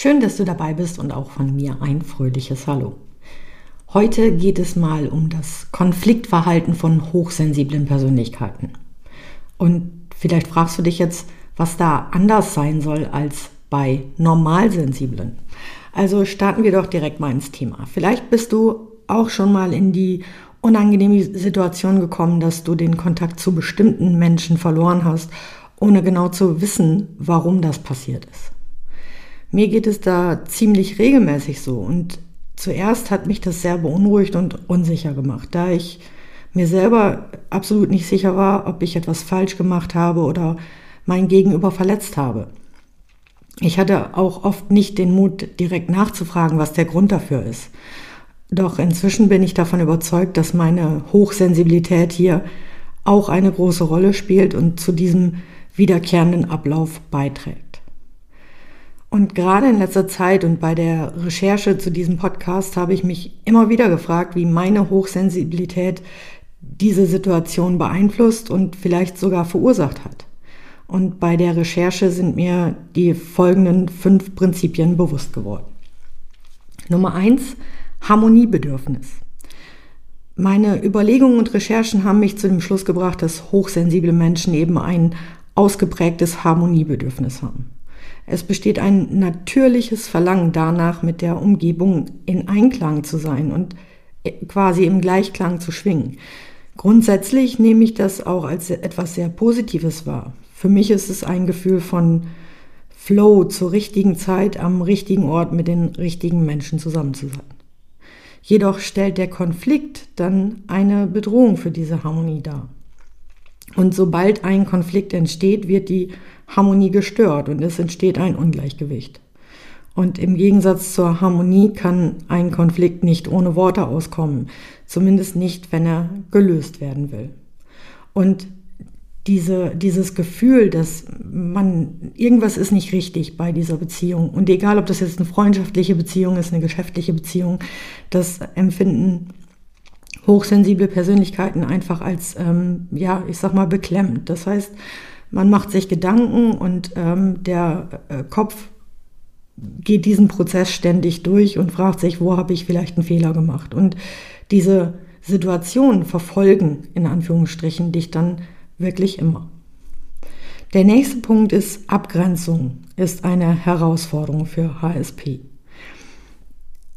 Schön, dass du dabei bist und auch von mir ein fröhliches Hallo. Heute geht es mal um das Konfliktverhalten von hochsensiblen Persönlichkeiten. Und vielleicht fragst du dich jetzt, was da anders sein soll als bei normalsensiblen. Also starten wir doch direkt mal ins Thema. Vielleicht bist du auch schon mal in die unangenehme Situation gekommen, dass du den Kontakt zu bestimmten Menschen verloren hast, ohne genau zu wissen, warum das passiert ist. Mir geht es da ziemlich regelmäßig so und zuerst hat mich das sehr beunruhigt und unsicher gemacht, da ich mir selber absolut nicht sicher war, ob ich etwas falsch gemacht habe oder mein Gegenüber verletzt habe. Ich hatte auch oft nicht den Mut, direkt nachzufragen, was der Grund dafür ist. Doch inzwischen bin ich davon überzeugt, dass meine Hochsensibilität hier auch eine große Rolle spielt und zu diesem wiederkehrenden Ablauf beiträgt. Und gerade in letzter Zeit und bei der Recherche zu diesem Podcast habe ich mich immer wieder gefragt, wie meine Hochsensibilität diese Situation beeinflusst und vielleicht sogar verursacht hat. Und bei der Recherche sind mir die folgenden fünf Prinzipien bewusst geworden. Nummer eins, Harmoniebedürfnis. Meine Überlegungen und Recherchen haben mich zu dem Schluss gebracht, dass hochsensible Menschen eben ein ausgeprägtes Harmoniebedürfnis haben. Es besteht ein natürliches Verlangen danach, mit der Umgebung in Einklang zu sein und äh, quasi im Gleichklang zu schwingen. Grundsätzlich nehme ich das auch als etwas sehr Positives wahr. Für mich ist es ein Gefühl von Flow zur richtigen Zeit am richtigen Ort mit den richtigen Menschen zusammen zu sein. Jedoch stellt der Konflikt dann eine Bedrohung für diese Harmonie dar. Und sobald ein Konflikt entsteht, wird die Harmonie gestört und es entsteht ein Ungleichgewicht. Und im Gegensatz zur Harmonie kann ein Konflikt nicht ohne Worte auskommen, zumindest nicht, wenn er gelöst werden will. Und diese, dieses Gefühl, dass man, irgendwas ist nicht richtig bei dieser Beziehung. Und egal, ob das jetzt eine freundschaftliche Beziehung ist, eine geschäftliche Beziehung, das empfinden hochsensible Persönlichkeiten einfach als, ähm, ja, ich sag mal, beklemmend. Das heißt, man macht sich Gedanken und ähm, der äh, Kopf geht diesen Prozess ständig durch und fragt sich, wo habe ich vielleicht einen Fehler gemacht. Und diese Situationen verfolgen, in Anführungsstrichen, dich dann wirklich immer. Der nächste Punkt ist Abgrenzung, ist eine Herausforderung für HSP.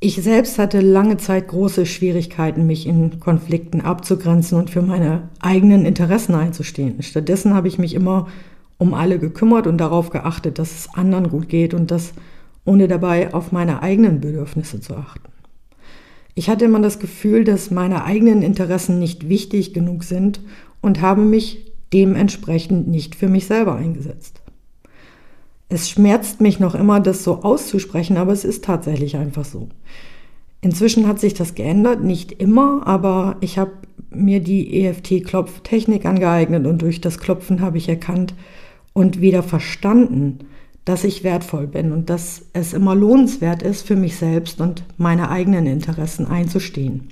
Ich selbst hatte lange Zeit große Schwierigkeiten, mich in Konflikten abzugrenzen und für meine eigenen Interessen einzustehen. Stattdessen habe ich mich immer um alle gekümmert und darauf geachtet, dass es anderen gut geht und das ohne dabei auf meine eigenen Bedürfnisse zu achten. Ich hatte immer das Gefühl, dass meine eigenen Interessen nicht wichtig genug sind und habe mich dementsprechend nicht für mich selber eingesetzt. Es schmerzt mich noch immer, das so auszusprechen, aber es ist tatsächlich einfach so. Inzwischen hat sich das geändert, nicht immer, aber ich habe mir die EFT-Klopftechnik angeeignet und durch das Klopfen habe ich erkannt und wieder verstanden, dass ich wertvoll bin und dass es immer lohnenswert ist, für mich selbst und meine eigenen Interessen einzustehen.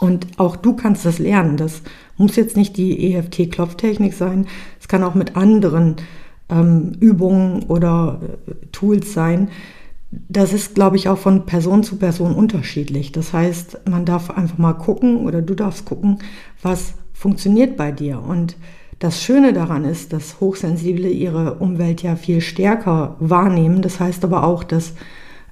Und auch du kannst das lernen. Das muss jetzt nicht die EFT-Klopftechnik sein. Es kann auch mit anderen ähm, Übungen oder äh, Tools sein. Das ist, glaube ich, auch von Person zu Person unterschiedlich. Das heißt, man darf einfach mal gucken oder du darfst gucken, was funktioniert bei dir. Und das Schöne daran ist, dass Hochsensible ihre Umwelt ja viel stärker wahrnehmen. Das heißt aber auch, dass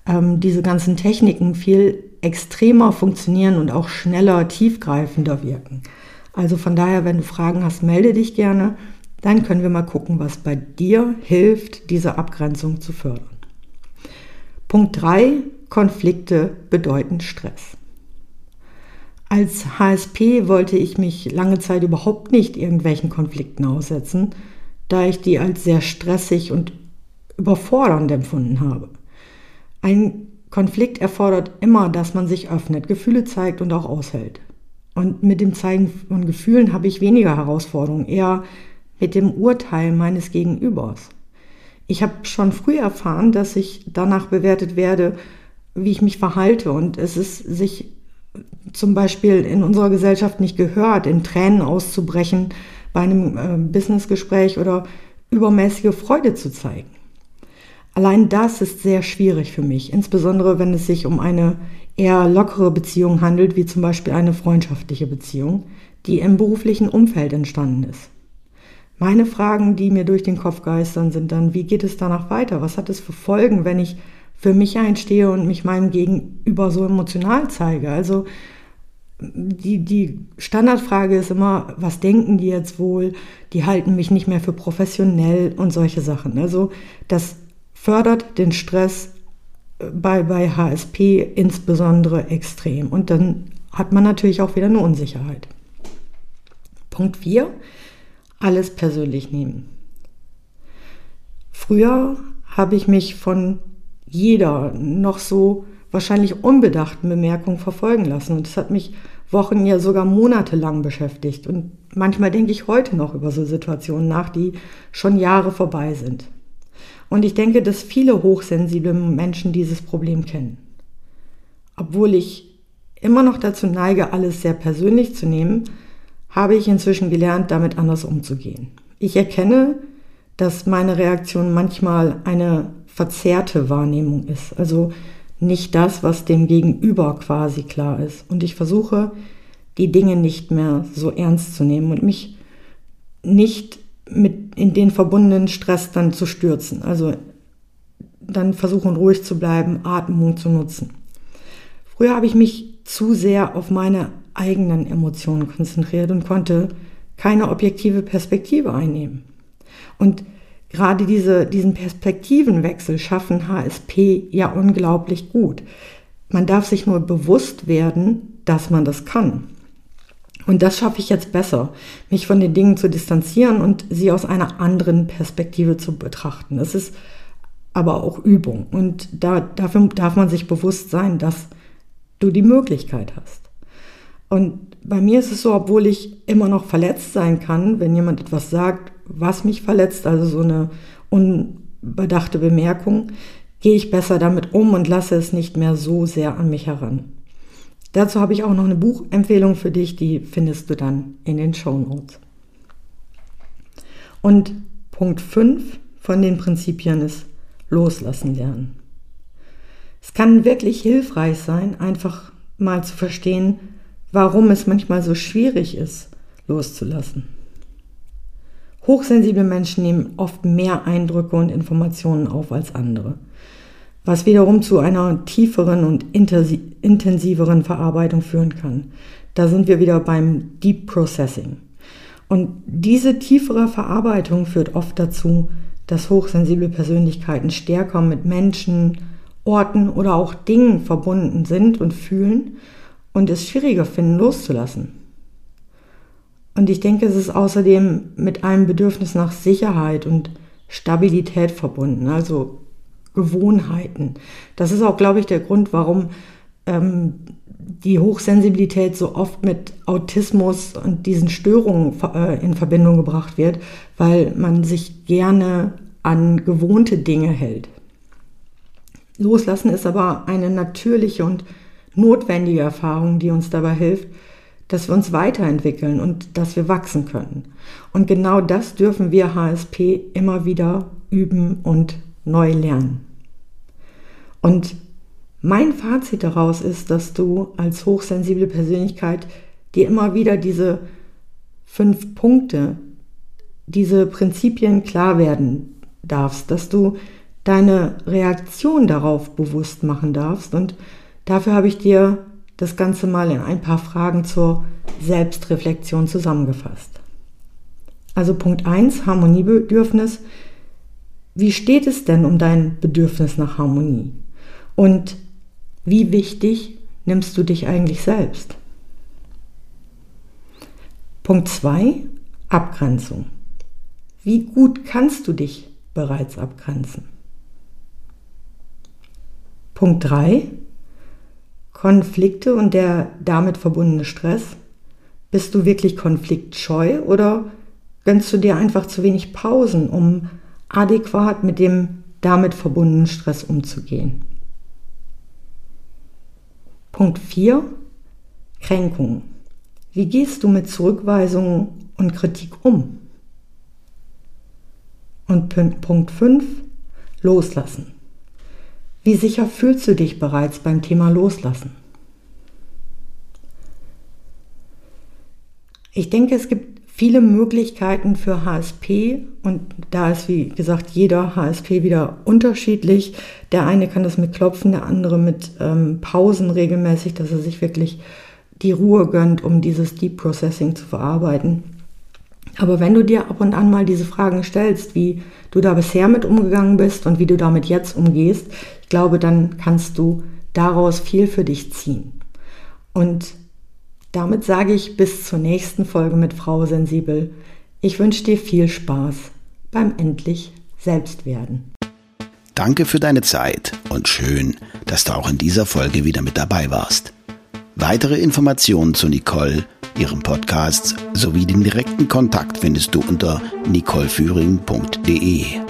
ähm, diese ganzen Techniken viel extremer funktionieren und auch schneller, tiefgreifender wirken. Also von daher, wenn du Fragen hast, melde dich gerne. Dann können wir mal gucken, was bei dir hilft, diese Abgrenzung zu fördern. Punkt 3. Konflikte bedeuten Stress. Als HSP wollte ich mich lange Zeit überhaupt nicht irgendwelchen Konflikten aussetzen, da ich die als sehr stressig und überfordernd empfunden habe. Ein Konflikt erfordert immer, dass man sich öffnet, Gefühle zeigt und auch aushält. Und mit dem Zeigen von Gefühlen habe ich weniger Herausforderungen, eher mit dem Urteil meines Gegenübers. Ich habe schon früh erfahren, dass ich danach bewertet werde, wie ich mich verhalte. Und es ist sich zum Beispiel in unserer Gesellschaft nicht gehört, in Tränen auszubrechen bei einem äh, Businessgespräch oder übermäßige Freude zu zeigen. Allein das ist sehr schwierig für mich, insbesondere wenn es sich um eine eher lockere Beziehung handelt, wie zum Beispiel eine freundschaftliche Beziehung, die im beruflichen Umfeld entstanden ist. Meine Fragen, die mir durch den Kopf geistern, sind dann, wie geht es danach weiter? Was hat es für Folgen, wenn ich für mich einstehe und mich meinem Gegenüber so emotional zeige? Also die, die Standardfrage ist immer, was denken die jetzt wohl? Die halten mich nicht mehr für professionell und solche Sachen. Also das fördert den Stress bei, bei HSP insbesondere extrem. Und dann hat man natürlich auch wieder eine Unsicherheit. Punkt 4, alles persönlich nehmen. Früher habe ich mich von jeder noch so wahrscheinlich unbedachten Bemerkung verfolgen lassen. Und das hat mich Wochen, ja sogar Monate lang beschäftigt. Und manchmal denke ich heute noch über so Situationen nach, die schon Jahre vorbei sind. Und ich denke, dass viele hochsensible Menschen dieses Problem kennen. Obwohl ich immer noch dazu neige, alles sehr persönlich zu nehmen, habe ich inzwischen gelernt, damit anders umzugehen. Ich erkenne, dass meine Reaktion manchmal eine verzerrte Wahrnehmung ist, also nicht das, was dem Gegenüber quasi klar ist. Und ich versuche, die Dinge nicht mehr so ernst zu nehmen und mich nicht mit in den verbundenen Stress dann zu stürzen. Also dann versuchen ruhig zu bleiben, Atmung zu nutzen. Früher habe ich mich zu sehr auf meine eigenen Emotionen konzentriert und konnte keine objektive Perspektive einnehmen. Und gerade diese, diesen Perspektivenwechsel schaffen HSP ja unglaublich gut. Man darf sich nur bewusst werden, dass man das kann. Und das schaffe ich jetzt besser, mich von den Dingen zu distanzieren und sie aus einer anderen Perspektive zu betrachten. Das ist aber auch Übung. Und da, dafür darf man sich bewusst sein, dass du die Möglichkeit hast. Und bei mir ist es so, obwohl ich immer noch verletzt sein kann, wenn jemand etwas sagt, was mich verletzt, also so eine unbedachte Bemerkung, gehe ich besser damit um und lasse es nicht mehr so sehr an mich heran. Dazu habe ich auch noch eine Buchempfehlung für dich, die findest du dann in den Show Notes. Und Punkt 5 von den Prinzipien ist loslassen lernen. Es kann wirklich hilfreich sein, einfach mal zu verstehen, warum es manchmal so schwierig ist, loszulassen. Hochsensible Menschen nehmen oft mehr Eindrücke und Informationen auf als andere was wiederum zu einer tieferen und intensiveren Verarbeitung führen kann. Da sind wir wieder beim Deep Processing. Und diese tiefere Verarbeitung führt oft dazu, dass hochsensible Persönlichkeiten stärker mit Menschen, Orten oder auch Dingen verbunden sind und fühlen und es schwieriger finden, loszulassen. Und ich denke, es ist außerdem mit einem Bedürfnis nach Sicherheit und Stabilität verbunden. Also Gewohnheiten. Das ist auch, glaube ich, der Grund, warum ähm, die Hochsensibilität so oft mit Autismus und diesen Störungen äh, in Verbindung gebracht wird, weil man sich gerne an gewohnte Dinge hält. Loslassen ist aber eine natürliche und notwendige Erfahrung, die uns dabei hilft, dass wir uns weiterentwickeln und dass wir wachsen können. Und genau das dürfen wir HSP immer wieder üben und neu lernen. Und mein Fazit daraus ist, dass du als hochsensible Persönlichkeit dir immer wieder diese fünf Punkte, diese Prinzipien klar werden darfst, dass du deine Reaktion darauf bewusst machen darfst. Und dafür habe ich dir das Ganze mal in ein paar Fragen zur Selbstreflexion zusammengefasst. Also Punkt 1, Harmoniebedürfnis. Wie steht es denn um dein Bedürfnis nach Harmonie? Und wie wichtig nimmst du dich eigentlich selbst? Punkt 2, Abgrenzung. Wie gut kannst du dich bereits abgrenzen? Punkt 3. Konflikte und der damit verbundene Stress. Bist du wirklich konfliktscheu oder gönnst du dir einfach zu wenig Pausen, um adäquat mit dem damit verbundenen Stress umzugehen? Punkt 4. Kränkung. Wie gehst du mit Zurückweisungen und Kritik um? Und Punkt 5. Loslassen. Wie sicher fühlst du dich bereits beim Thema Loslassen? Ich denke, es gibt viele Möglichkeiten für HSP und da ist, wie gesagt, jeder HSP wieder unterschiedlich. Der eine kann das mit Klopfen, der andere mit ähm, Pausen regelmäßig, dass er sich wirklich die Ruhe gönnt, um dieses Deep Processing zu verarbeiten. Aber wenn du dir ab und an mal diese Fragen stellst, wie du da bisher mit umgegangen bist und wie du damit jetzt umgehst, glaube, dann kannst du daraus viel für dich ziehen. Und damit sage ich bis zur nächsten Folge mit Frau Sensibel. Ich wünsche dir viel Spaß beim endlich Selbstwerden. Danke für deine Zeit und schön, dass du auch in dieser Folge wieder mit dabei warst. Weitere Informationen zu Nicole, ihrem Podcast sowie den direkten Kontakt findest du unter nicoleführing.de.